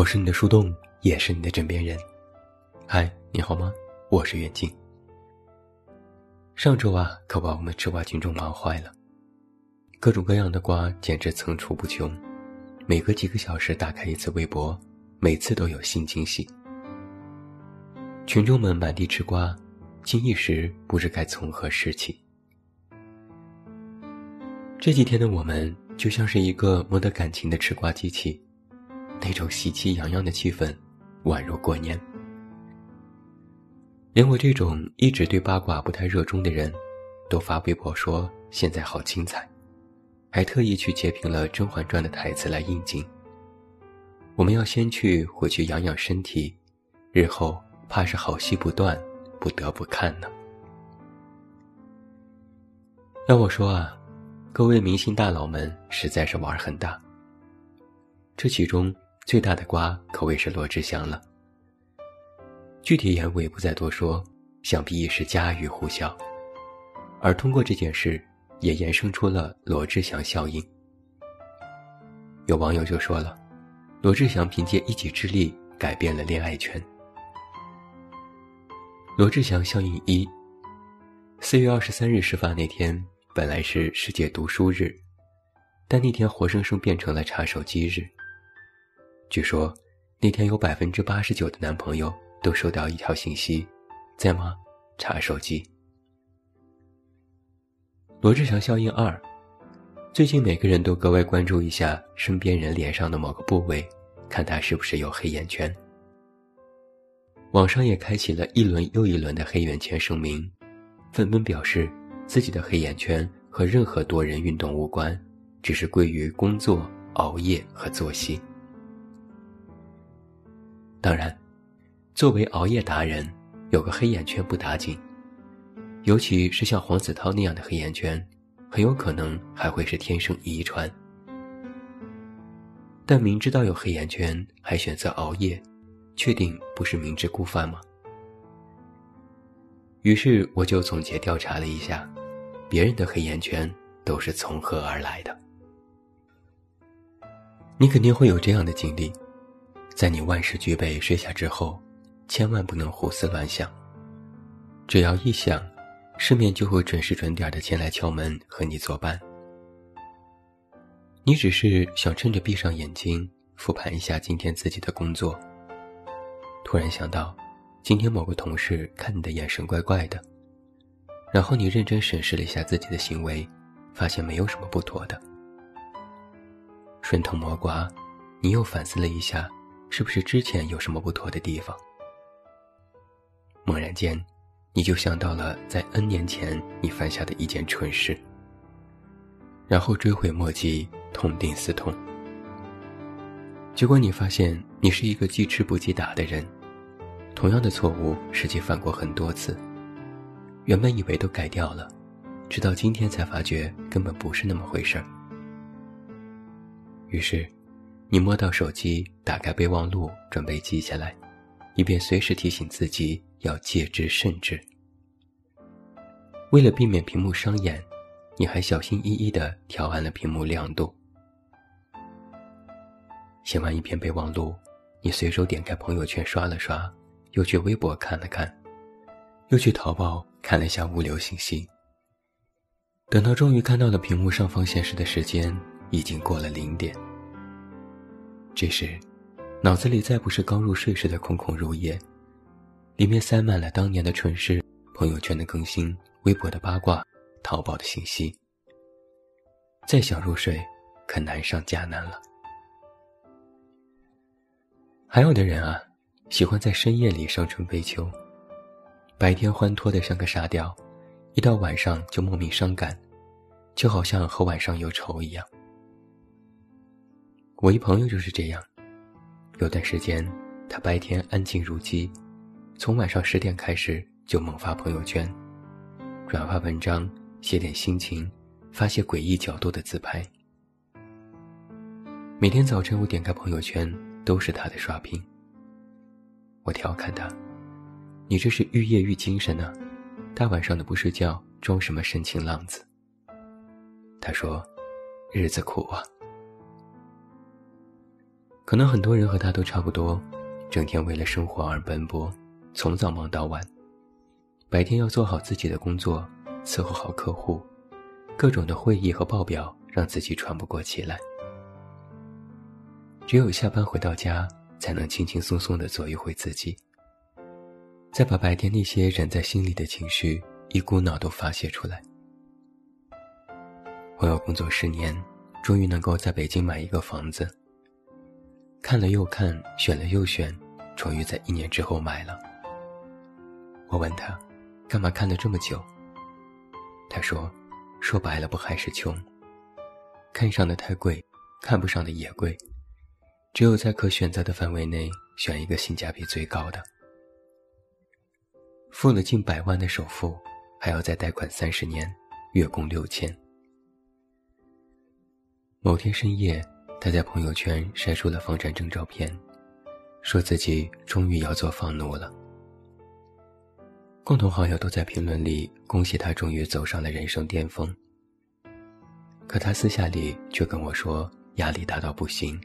我是你的树洞，也是你的枕边人。嗨，你好吗？我是远近。上周啊，可把我们吃瓜群众忙坏了，各种各样的瓜简直层出不穷。每隔几个小时打开一次微博，每次都有新惊喜。群众们满地吃瓜，竟一时不知该从何拾起。这几天的我们就像是一个没得感情的吃瓜机器。那种喜气洋洋的气氛，宛如过年。连我这种一直对八卦不太热衷的人，都发微博说现在好精彩，还特意去截屏了《甄嬛传》的台词来应景。我们要先去回去养养身体，日后怕是好戏不断，不得不看呢。要我说啊，各位明星大佬们实在是玩很大。这其中。最大的瓜可谓是罗志祥了。具体言我也不再多说，想必也是家喻户晓。而通过这件事，也衍生出了罗志祥效应。有网友就说了，罗志祥凭借一己之力改变了恋爱圈。罗志祥效应一：四月二十三日事发那天，本来是世界读书日，但那天活生生变成了查手机日。据说，那天有百分之八十九的男朋友都收到一条信息：“在吗？查手机。”罗志祥效应二，最近每个人都格外关注一下身边人脸上的某个部位，看他是不是有黑眼圈。网上也开启了一轮又一轮的黑眼圈声明，纷纷表示自己的黑眼圈和任何多人运动无关，只是归于工作、熬夜和作息。当然，作为熬夜达人，有个黑眼圈不打紧，尤其是像黄子韬那样的黑眼圈，很有可能还会是天生遗传。但明知道有黑眼圈还选择熬夜，确定不是明知故犯吗？于是我就总结调查了一下，别人的黑眼圈都是从何而来的。你肯定会有这样的经历。在你万事俱备睡下之后，千万不能胡思乱想。只要一想，失眠就会准时准点的前来敲门和你作伴。你只是想趁着闭上眼睛复盘一下今天自己的工作，突然想到，今天某个同事看你的眼神怪怪的，然后你认真审视了一下自己的行为，发现没有什么不妥的。顺藤摸瓜，你又反思了一下。是不是之前有什么不妥的地方？猛然间，你就想到了在 N 年前你犯下的一件蠢事，然后追悔莫及，痛定思痛。结果你发现你是一个记吃不记打的人，同样的错误实际犯过很多次。原本以为都改掉了，直到今天才发觉根本不是那么回事儿。于是。你摸到手机，打开备忘录，准备记下来，以便随时提醒自己要戒之慎之。为了避免屏幕伤眼，你还小心翼翼地调暗了屏幕亮度。写完一篇备忘录，你随手点开朋友圈刷了刷，又去微博看了看，又去淘宝看了下物流信息。等到终于看到了屏幕上方显示的时间，已经过了零点。这时，脑子里再不是刚入睡时的空空如也，里面塞满了当年的蠢事、朋友圈的更新、微博的八卦、淘宝的信息。再想入睡，可难上加难了。还有的人啊，喜欢在深夜里伤春悲秋，白天欢脱的像个沙雕，一到晚上就莫名伤感，就好像和晚上有仇一样。我一朋友就是这样，有段时间，他白天安静如鸡，从晚上十点开始就猛发朋友圈，转发文章，写点心情，发些诡异角度的自拍。每天早晨我点开朋友圈，都是他的刷屏。我调侃他：“你这是愈夜愈精神呢，大晚上的不睡觉，装什么深情浪子？”他说：“日子苦啊。”可能很多人和他都差不多，整天为了生活而奔波，从早忙到晚。白天要做好自己的工作，伺候好客户，各种的会议和报表让自己喘不过气来。只有下班回到家，才能轻轻松松的做一回自己，再把白天那些忍在心里的情绪一股脑都发泄出来。我要工作十年，终于能够在北京买一个房子。看了又看，选了又选，终于在一年之后买了。我问他。干嘛看了这么久？他说：“说白了，不还是穷。看上的太贵，看不上的也贵，只有在可选择的范围内选一个性价比最高的。付了近百万的首付，还要再贷款三十年，月供六千。”某天深夜，他在朋友圈晒出了房产证照片，说自己终于要做房奴了。共同好友都在评论里恭喜他终于走上了人生巅峰。可他私下里却跟我说压力大到不行，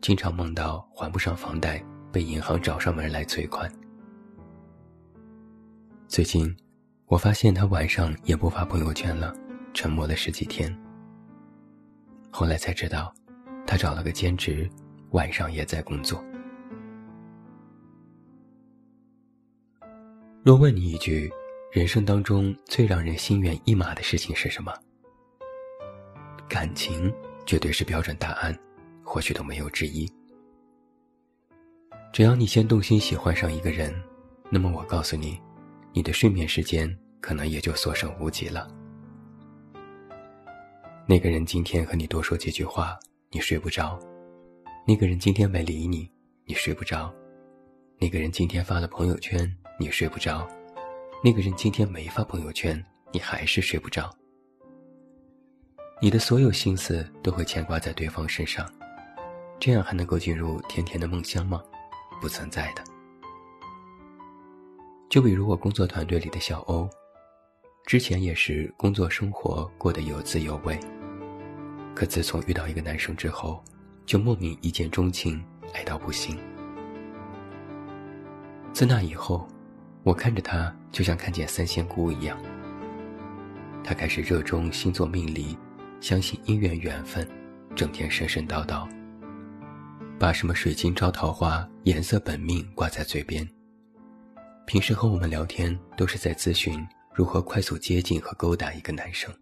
经常梦到还不上房贷，被银行找上门来催款。最近，我发现他晚上也不发朋友圈了，沉默了十几天。后来才知道，他找了个兼职，晚上也在工作。若问你一句，人生当中最让人心猿意马的事情是什么？感情绝对是标准答案，或许都没有之一。只要你先动心喜欢上一个人，那么我告诉你，你的睡眠时间可能也就所剩无几了。那个人今天和你多说几句话，你睡不着；那个人今天没理你，你睡不着；那个人今天发了朋友圈。你睡不着，那个人今天没发朋友圈，你还是睡不着。你的所有心思都会牵挂在对方身上，这样还能够进入甜甜的梦乡吗？不存在的。就比如我工作团队里的小欧，之前也是工作生活过得有滋有味，可自从遇到一个男生之后，就莫名一见钟情，爱到不行。自那以后。我看着他，就像看见三仙姑一样。他开始热衷星座命理，相信姻缘缘分，整天神神叨叨，把什么水晶招桃花、颜色本命挂在嘴边。平时和我们聊天，都是在咨询如何快速接近和勾搭一个男生。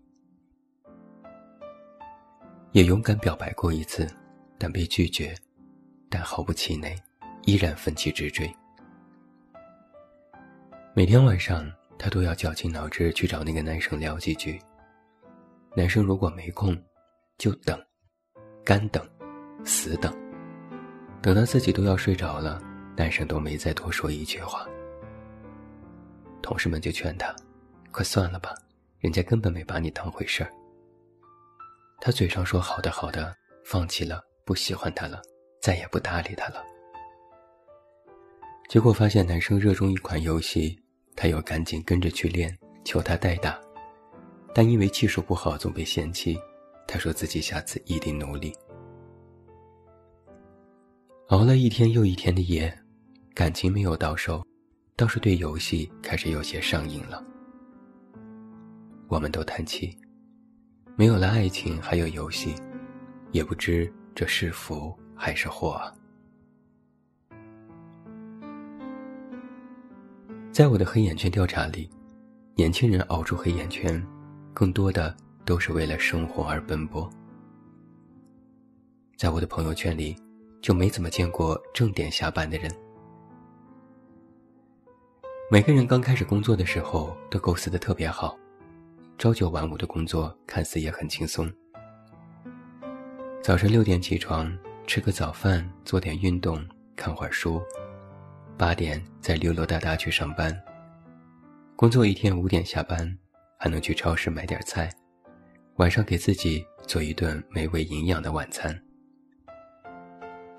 也勇敢表白过一次，但被拒绝，但毫不气馁，依然奋起直追。每天晚上，他都要绞尽脑汁去找那个男生聊几句。男生如果没空，就等，干等，死等，等到自己都要睡着了，男生都没再多说一句话。同事们就劝他：“快算了吧，人家根本没把你当回事儿。”他嘴上说好的好的，放弃了，不喜欢他了，再也不搭理他了。结果发现男生热衷一款游戏。他又赶紧跟着去练，求他代打，但因为技术不好，总被嫌弃。他说自己下次一定努力。熬了一天又一天的夜，感情没有到手，倒是对游戏开始有些上瘾了。我们都叹气，没有了爱情，还有游戏，也不知这是福还是祸。在我的黑眼圈调查里，年轻人熬出黑眼圈，更多的都是为了生活而奔波。在我的朋友圈里，就没怎么见过正点下班的人。每个人刚开始工作的时候都构思的特别好，朝九晚五的工作看似也很轻松。早晨六点起床，吃个早饭，做点运动，看会儿书。八点再溜溜达达去上班，工作一天五点下班，还能去超市买点菜，晚上给自己做一顿美味营养的晚餐。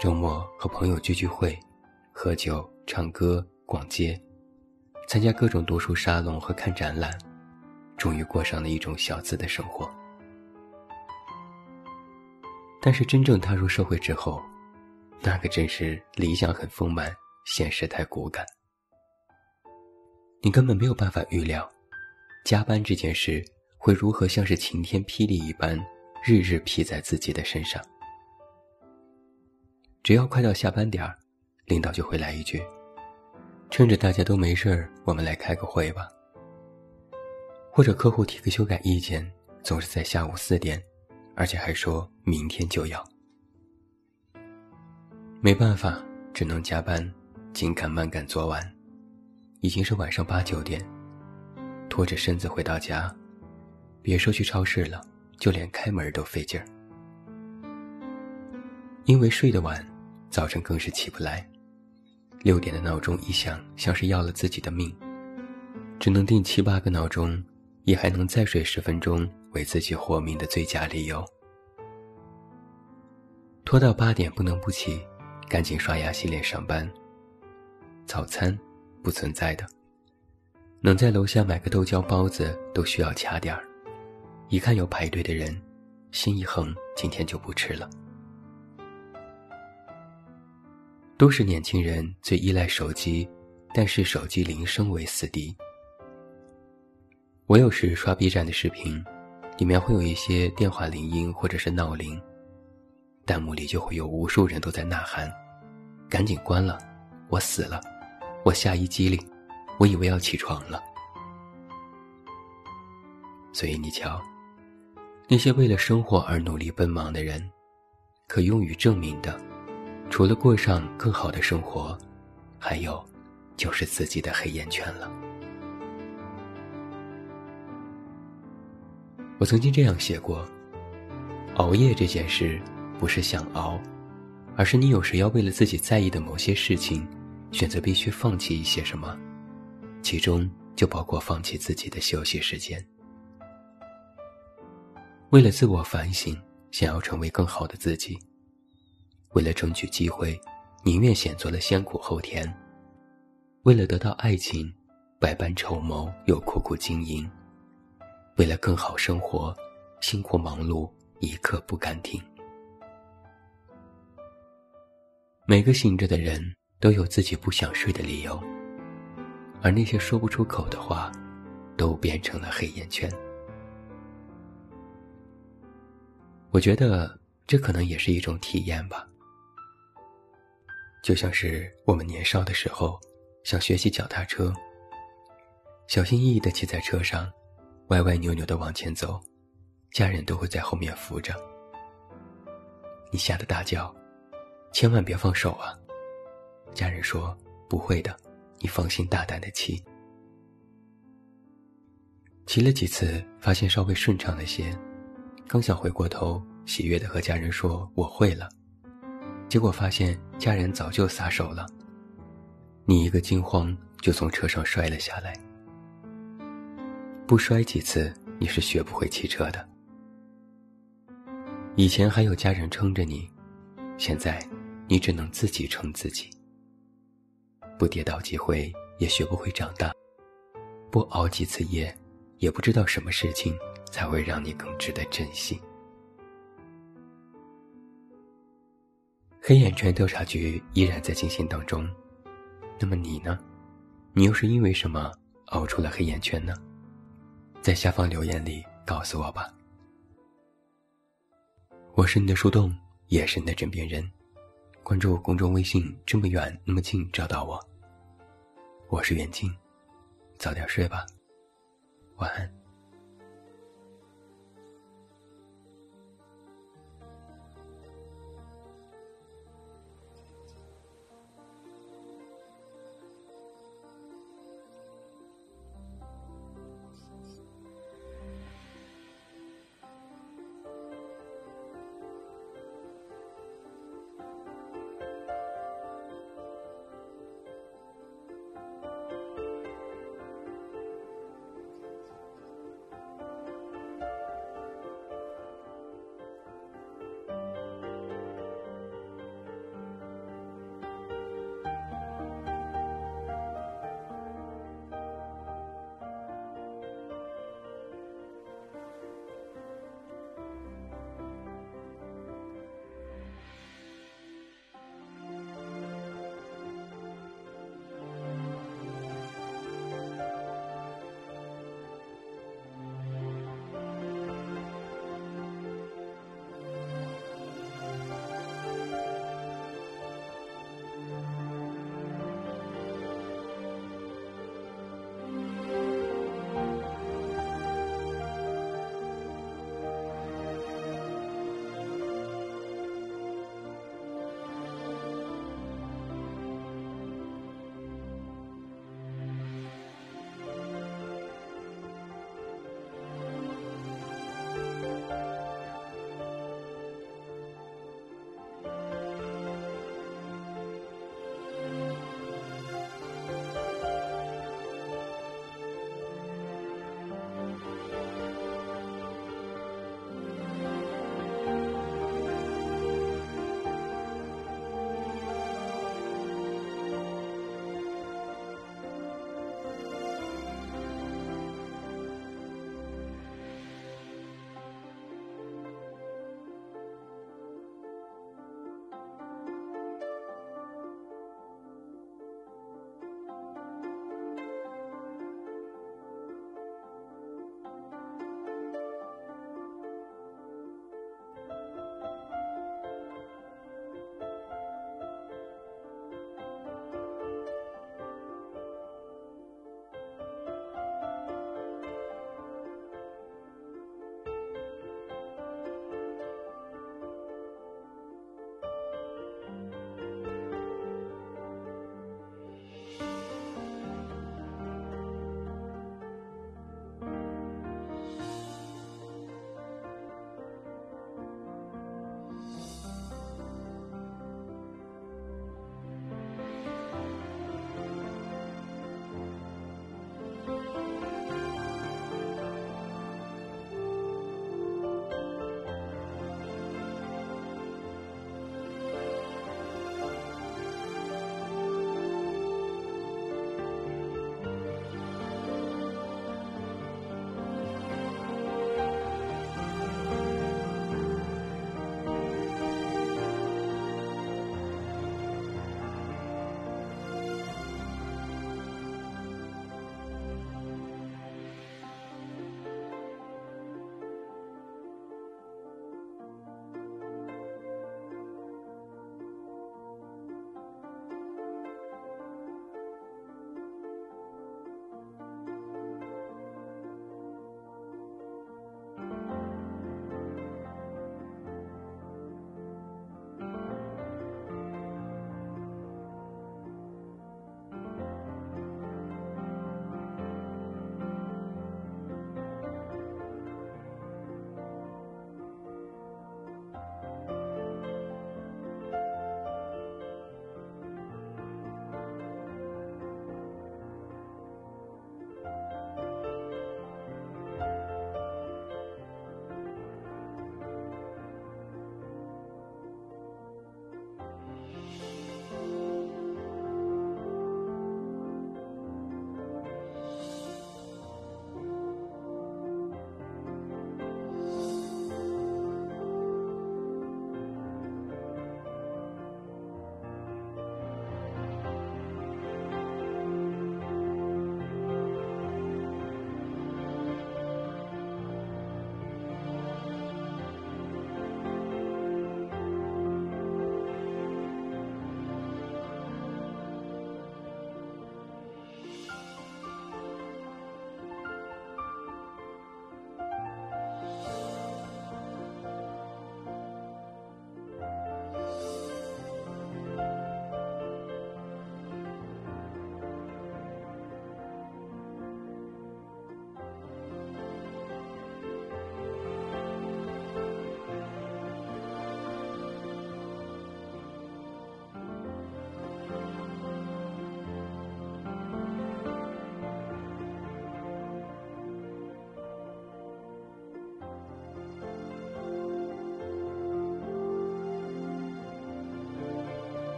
周末和朋友聚聚会，喝酒、唱歌、逛街，参加各种读书沙龙和看展览，终于过上了一种小资的生活。但是真正踏入社会之后，那可真是理想很丰满，现实太骨感。你根本没有办法预料，加班这件事会如何像是晴天霹雳一般，日日披在自己的身上。只要快到下班点儿，领导就会来一句：“趁着大家都没事儿，我们来开个会吧。”或者客户提个修改意见，总是在下午四点，而且还说明天就要。没办法，只能加班，紧赶慢赶做完。已经是晚上八九点，拖着身子回到家，别说去超市了，就连开门都费劲儿。因为睡得晚，早晨更是起不来。六点的闹钟一响，像是要了自己的命，只能定七八个闹钟，也还能再睡十分钟，为自己活命的最佳理由。拖到八点不能不起，赶紧刷牙洗脸上班。早餐。不存在的，能在楼下买个豆浆包子都需要掐点儿，一看有排队的人，心一横，今天就不吃了。都是年轻人最依赖手机，但是手机铃声为死敌。我有时刷 B 站的视频，里面会有一些电话铃音或者是闹铃，弹幕里就会有无数人都在呐喊：“赶紧关了，我死了。”我吓一激灵，我以为要起床了。所以你瞧，那些为了生活而努力奔忙的人，可用于证明的，除了过上更好的生活，还有，就是自己的黑眼圈了。我曾经这样写过：熬夜这件事，不是想熬，而是你有时要为了自己在意的某些事情。选择必须放弃一些什么，其中就包括放弃自己的休息时间。为了自我反省，想要成为更好的自己；为了争取机会，宁愿选择了先苦后甜；为了得到爱情，百般筹谋又苦苦经营；为了更好生活，辛苦忙碌，一刻不敢停。每个醒着的人。都有自己不想睡的理由，而那些说不出口的话，都变成了黑眼圈。我觉得这可能也是一种体验吧，就像是我们年少的时候想学习脚踏车，小心翼翼的骑在车上，歪歪扭扭地往前走，家人都会在后面扶着，你吓得大叫：“千万别放手啊！”家人说：“不会的，你放心大胆的骑。”骑了几次，发现稍微顺畅了些，刚想回过头，喜悦的和家人说：“我会了。”结果发现家人早就撒手了，你一个惊慌就从车上摔了下来。不摔几次，你是学不会骑车的。以前还有家人撑着你，现在你只能自己撑自己。不跌倒几回，也学不会长大；不熬几次夜，也不知道什么事情才会让你更值得珍惜。黑眼圈调查局依然在进行当中，那么你呢？你又是因为什么熬出了黑眼圈呢？在下方留言里告诉我吧。我是你的树洞，也是你的枕边人。关注公众微信，这么远那么近，找到我。我是袁静，早点睡吧，晚安。